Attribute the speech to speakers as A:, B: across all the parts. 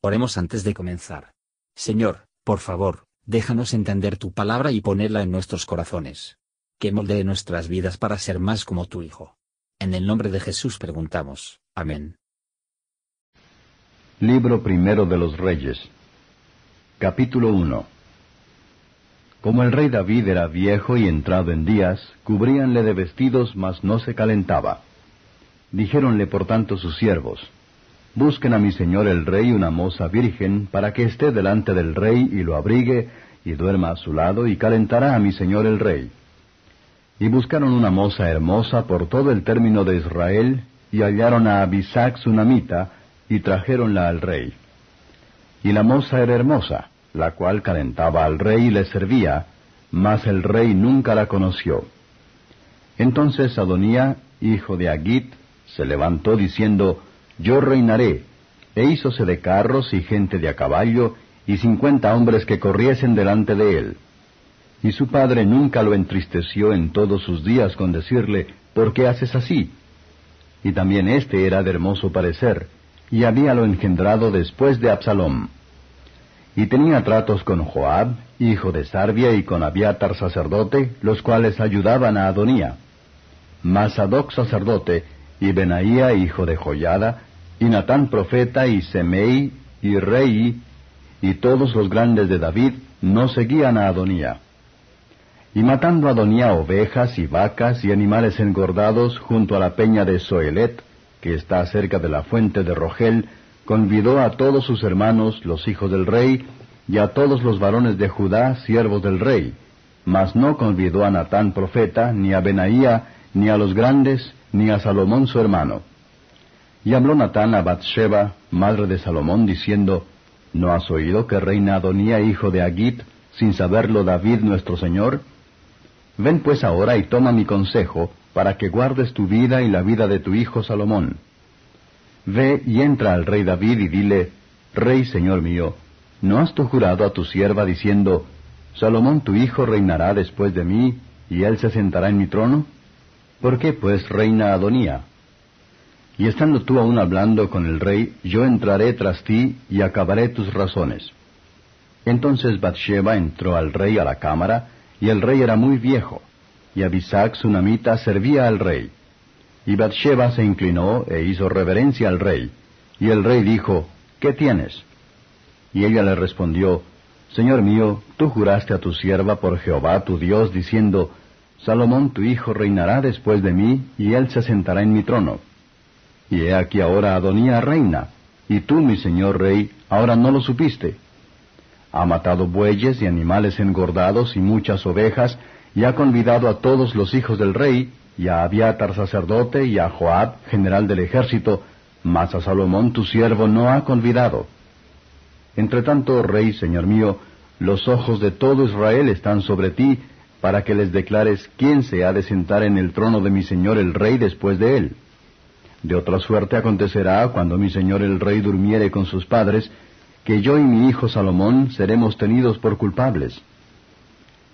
A: Oremos antes de comenzar. Señor, por favor, déjanos entender tu palabra y ponerla en nuestros corazones. Que moldee nuestras vidas para ser más como tu Hijo. En el nombre de Jesús preguntamos. Amén.
B: Libro primero de los Reyes. Capítulo 1 Como el rey David era viejo y entrado en días, cubríanle de vestidos, mas no se calentaba. Dijéronle por tanto sus siervos, Busquen a mi señor el rey una moza virgen, para que esté delante del rey y lo abrigue, y duerma a su lado, y calentará a mi señor el rey. Y buscaron una moza hermosa por todo el término de Israel, y hallaron a Abisac sunamita, y trajéronla al rey. Y la moza era hermosa, la cual calentaba al rey y le servía, mas el rey nunca la conoció. Entonces Adonía, hijo de Agit, se levantó diciendo, yo reinaré. E hízose de carros y gente de a caballo, y cincuenta hombres que corriesen delante de él. Y su padre nunca lo entristeció en todos sus días con decirle, ¿por qué haces así? Y también éste era de hermoso parecer, y habíalo engendrado después de Absalom. Y tenía tratos con Joab, hijo de Sarbia, y con Abiatar sacerdote, los cuales ayudaban a Adonía. Mas sacerdote, y Benaía, hijo de Joyada, y Natán profeta, y Semei, y Rei, y todos los grandes de David, no seguían a Adonía. Y matando a Adonía ovejas y vacas y animales engordados junto a la peña de Soelet, que está cerca de la fuente de Rogel, convidó a todos sus hermanos, los hijos del rey, y a todos los varones de Judá, siervos del rey, mas no convidó a Natán profeta, ni a Benaía, ni a los grandes, ni a Salomón su hermano. Y habló Natán a Bathsheba, madre de Salomón, diciendo, ¿No has oído que reina Adonía, hijo de Agit, sin saberlo David nuestro Señor? Ven pues ahora y toma mi consejo, para que guardes tu vida y la vida de tu hijo Salomón. Ve y entra al rey David y dile, Rey Señor mío, ¿no has tú jurado a tu sierva diciendo, Salomón tu hijo reinará después de mí, y él se sentará en mi trono? ¿Por qué pues reina Adonía? Y estando tú aún hablando con el rey, yo entraré tras ti y acabaré tus razones. Entonces Bathsheba entró al rey a la cámara, y el rey era muy viejo, y Abisac sunamita servía al rey. Y Bathsheba se inclinó e hizo reverencia al rey. Y el rey dijo, ¿Qué tienes? Y ella le respondió, Señor mío, tú juraste a tu sierva por Jehová tu Dios, diciendo, Salomón tu hijo reinará después de mí, y él se sentará en mi trono. Y he aquí ahora Adonía reina, y tú, mi señor rey, ahora no lo supiste. Ha matado bueyes y animales engordados y muchas ovejas, y ha convidado a todos los hijos del rey, y a Abiatar sacerdote, y a Joab, general del ejército, mas a Salomón tu siervo no ha convidado. Entre tanto, rey, señor mío, los ojos de todo Israel están sobre ti, para que les declares quién se ha de sentar en el trono de mi señor el rey después de él. De otra suerte acontecerá, cuando mi señor el rey durmiere con sus padres, que yo y mi hijo Salomón seremos tenidos por culpables.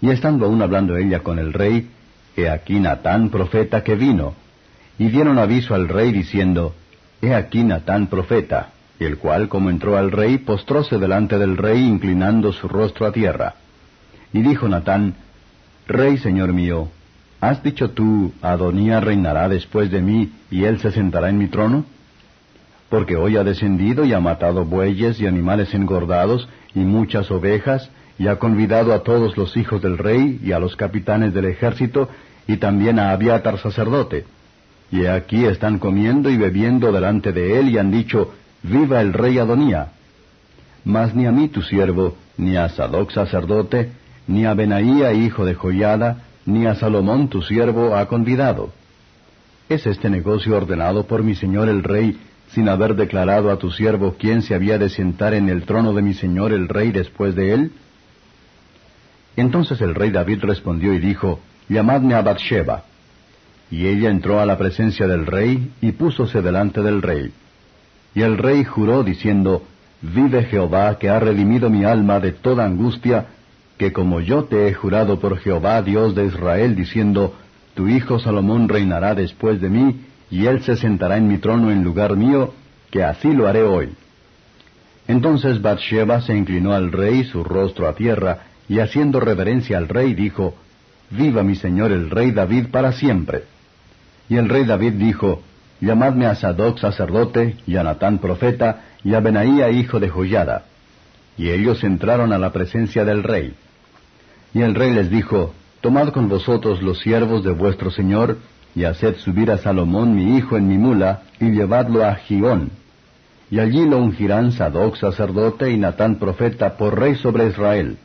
B: Y estando aún hablando ella con el rey, he aquí Natán profeta que vino, y dieron aviso al rey diciendo, He aquí Natán profeta, el cual, como entró al rey, postróse delante del rey, inclinando su rostro a tierra. Y dijo Natán, Rey, señor mío, ¿Has dicho tú, Adonía reinará después de mí, y él se sentará en mi trono? Porque hoy ha descendido y ha matado bueyes y animales engordados, y muchas ovejas, y ha convidado a todos los hijos del rey y a los capitanes del ejército, y también a Abiatar sacerdote. Y aquí están comiendo y bebiendo delante de él, y han dicho, Viva el rey Adonía. Mas ni a mí tu siervo, ni a Sadoc sacerdote, ni a Benaía hijo de Joyada, ni a Salomón tu siervo ha convidado. ¿Es este negocio ordenado por mi señor el rey, sin haber declarado a tu siervo quién se había de sentar en el trono de mi señor el rey después de él? Entonces el rey David respondió y dijo, Llamadme a Bathsheba. Y ella entró a la presencia del rey y púsose delante del rey. Y el rey juró diciendo, Vive Jehová que ha redimido mi alma de toda angustia, que como yo te he jurado por Jehová Dios de Israel, diciendo, Tu hijo Salomón reinará después de mí, y él se sentará en mi trono en lugar mío, que así lo haré hoy. Entonces Bathsheba se inclinó al rey su rostro a tierra, y haciendo reverencia al rey dijo, Viva mi señor el rey David para siempre. Y el rey David dijo, Llamadme a Sadoc sacerdote, y a Natán profeta, y a Benaía hijo de Joyada. Y ellos entraron a la presencia del rey. Y el rey les dijo, Tomad con vosotros los siervos de vuestro señor, y haced subir a Salomón mi hijo en mi mula, y llevadlo a Gigón. Y allí lo ungirán Sadoc sacerdote y Natán profeta por rey sobre Israel.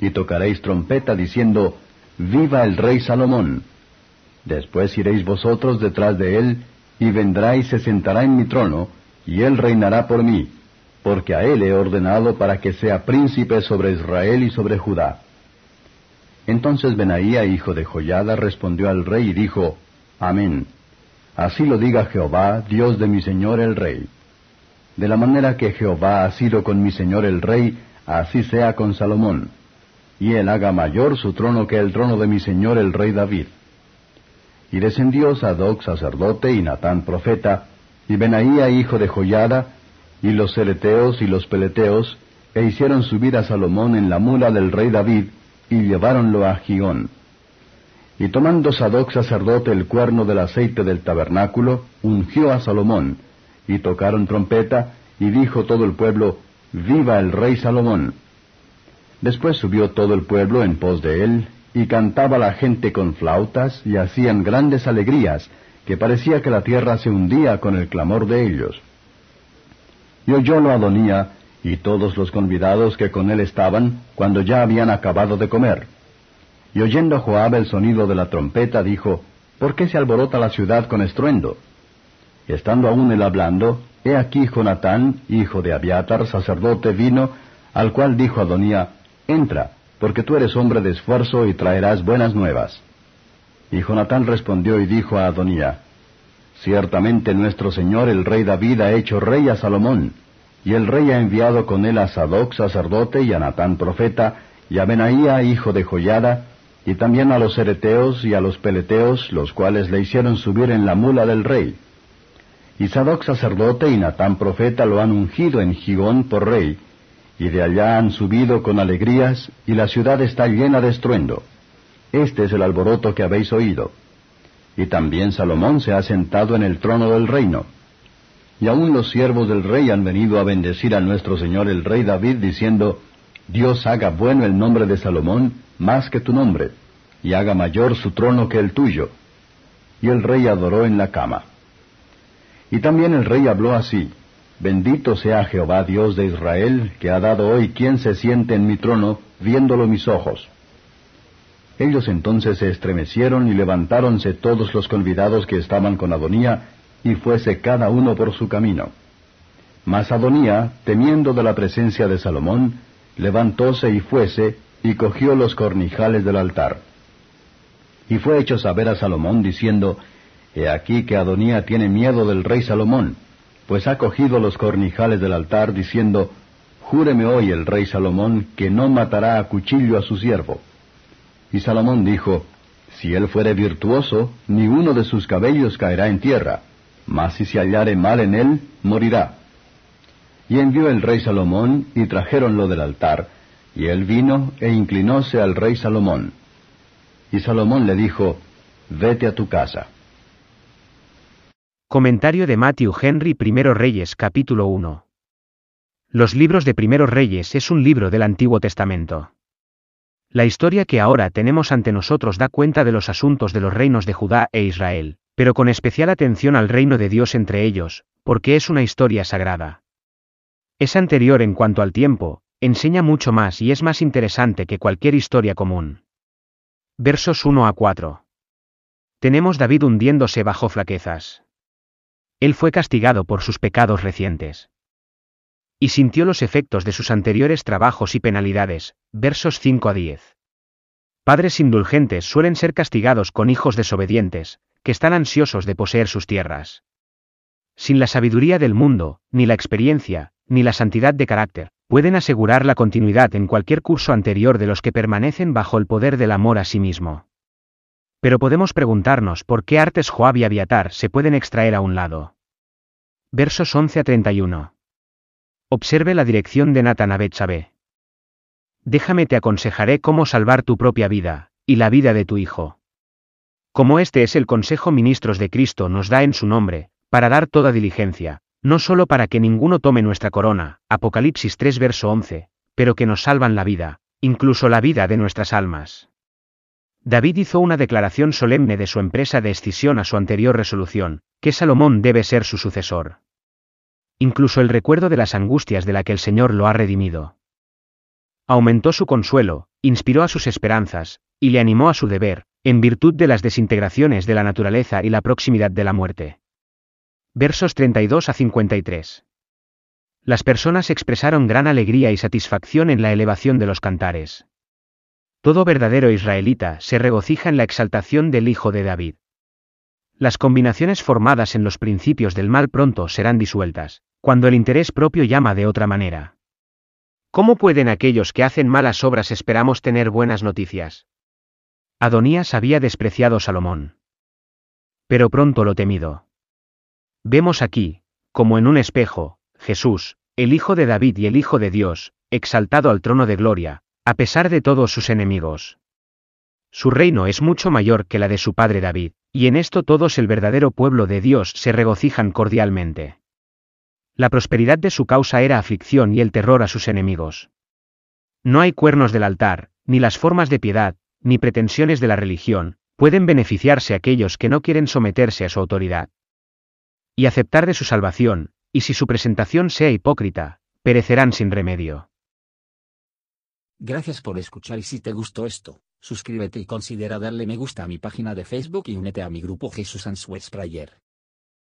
B: Y tocaréis trompeta diciendo, Viva el rey Salomón. Después iréis vosotros detrás de él, y vendrá y se sentará en mi trono, y él reinará por mí, porque a él he ordenado para que sea príncipe sobre Israel y sobre Judá. Entonces Benaía, hijo de Joyada, respondió al rey y dijo, Amén. Así lo diga Jehová, Dios de mi señor el rey. De la manera que Jehová ha sido con mi señor el rey, así sea con Salomón. Y él haga mayor su trono que el trono de mi señor el rey David. Y descendió Sadoc sacerdote y Natán profeta, y Benaía hijo de Joyada, y los cereteos y los peleteos, e hicieron subir a Salomón en la mula del rey David, y lleváronlo a Gigón. Y tomando Sadoc sacerdote el cuerno del aceite del tabernáculo, ungió a Salomón, y tocaron trompeta, y dijo todo el pueblo, Viva el rey Salomón. Después subió todo el pueblo en pos de él, y cantaba la gente con flautas, y hacían grandes alegrías, que parecía que la tierra se hundía con el clamor de ellos. Y oyólo Adonía, y todos los convidados que con él estaban, cuando ya habían acabado de comer. Y oyendo Joab el sonido de la trompeta, dijo, ¿Por qué se alborota la ciudad con estruendo? Y estando aún él hablando, he aquí Jonatán, hijo de Abiatar, sacerdote, vino, al cual dijo Adonía, Entra, porque tú eres hombre de esfuerzo y traerás buenas nuevas. Y Jonatán respondió y dijo a Adonía, Ciertamente nuestro Señor el rey David ha hecho rey a Salomón, y el rey ha enviado con él a Sadoc sacerdote y a Natán profeta, y a Benaía hijo de Joyada, y también a los ereteos y a los peleteos, los cuales le hicieron subir en la mula del rey. Y Sadoc sacerdote y Natán profeta lo han ungido en Gigón por rey, y de allá han subido con alegrías, y la ciudad está llena de estruendo. Este es el alboroto que habéis oído. Y también Salomón se ha sentado en el trono del reino. Y aun los siervos del rey han venido a bendecir a nuestro Señor el rey David, diciendo, Dios haga bueno el nombre de Salomón más que tu nombre, y haga mayor su trono que el tuyo. Y el rey adoró en la cama. Y también el rey habló así, Bendito sea Jehová Dios de Israel, que ha dado hoy quien se siente en mi trono, viéndolo mis ojos. Ellos entonces se estremecieron y levantáronse todos los convidados que estaban con Adonía, y fuese cada uno por su camino. Mas Adonía, temiendo de la presencia de Salomón, levantóse y fuese, y cogió los cornijales del altar. Y fue hecho saber a Salomón, diciendo, He aquí que Adonía tiene miedo del rey Salomón, pues ha cogido los cornijales del altar, diciendo, Júreme hoy el rey Salomón que no matará a cuchillo a su siervo. Y Salomón dijo, Si él fuere virtuoso, ni uno de sus cabellos caerá en tierra, mas si se hallare mal en él, morirá. Y envió el rey Salomón, y trajeronlo del altar, y él vino e inclinóse al rey Salomón. Y Salomón le dijo, Vete a tu casa.
C: Comentario de Matthew Henry Primero Reyes capítulo 1. Los libros de Primeros Reyes es un libro del Antiguo Testamento. La historia que ahora tenemos ante nosotros da cuenta de los asuntos de los reinos de Judá e Israel, pero con especial atención al reino de Dios entre ellos, porque es una historia sagrada. Es anterior en cuanto al tiempo, enseña mucho más y es más interesante que cualquier historia común. Versos 1 a 4. Tenemos David hundiéndose bajo flaquezas. Él fue castigado por sus pecados recientes. Y sintió los efectos de sus anteriores trabajos y penalidades, versos 5 a 10. Padres indulgentes suelen ser castigados con hijos desobedientes, que están ansiosos de poseer sus tierras. Sin la sabiduría del mundo, ni la experiencia, ni la santidad de carácter, pueden asegurar la continuidad en cualquier curso anterior de los que permanecen bajo el poder del amor a sí mismo. Pero podemos preguntarnos por qué artes Joab y Abiatar se pueden extraer a un lado. Versos 11 a 31. Observe la dirección de Nathan a. Déjame te aconsejaré cómo salvar tu propia vida, y la vida de tu hijo. Como este es el consejo ministros de Cristo nos da en su nombre, para dar toda diligencia, no solo para que ninguno tome nuestra corona, Apocalipsis 3 verso 11, pero que nos salvan la vida, incluso la vida de nuestras almas. David hizo una declaración solemne de su empresa de escisión a su anterior resolución, que Salomón debe ser su sucesor. Incluso el recuerdo de las angustias de la que el Señor lo ha redimido. Aumentó su consuelo, inspiró a sus esperanzas, y le animó a su deber, en virtud de las desintegraciones de la naturaleza y la proximidad de la muerte. Versos 32 a 53. Las personas expresaron gran alegría y satisfacción en la elevación de los cantares. Todo verdadero israelita se regocija en la exaltación del Hijo de David. Las combinaciones formadas en los principios del mal pronto serán disueltas, cuando el interés propio llama de otra manera. ¿Cómo pueden aquellos que hacen malas obras esperamos tener buenas noticias? Adonías había despreciado Salomón. Pero pronto lo temido. Vemos aquí, como en un espejo, Jesús, el Hijo de David y el Hijo de Dios, exaltado al trono de gloria, a pesar de todos sus enemigos. Su reino es mucho mayor que la de su padre David, y en esto todos el verdadero pueblo de Dios se regocijan cordialmente. La prosperidad de su causa era aflicción y el terror a sus enemigos. No hay cuernos del altar, ni las formas de piedad, ni pretensiones de la religión, pueden beneficiarse aquellos que no quieren someterse a su autoridad. Y aceptar de su salvación, y si su presentación sea hipócrita, perecerán sin remedio.
A: Gracias por escuchar y si te gustó esto, suscríbete y considera darle me gusta a mi página de Facebook y únete a mi grupo Jesús Answers Prayer.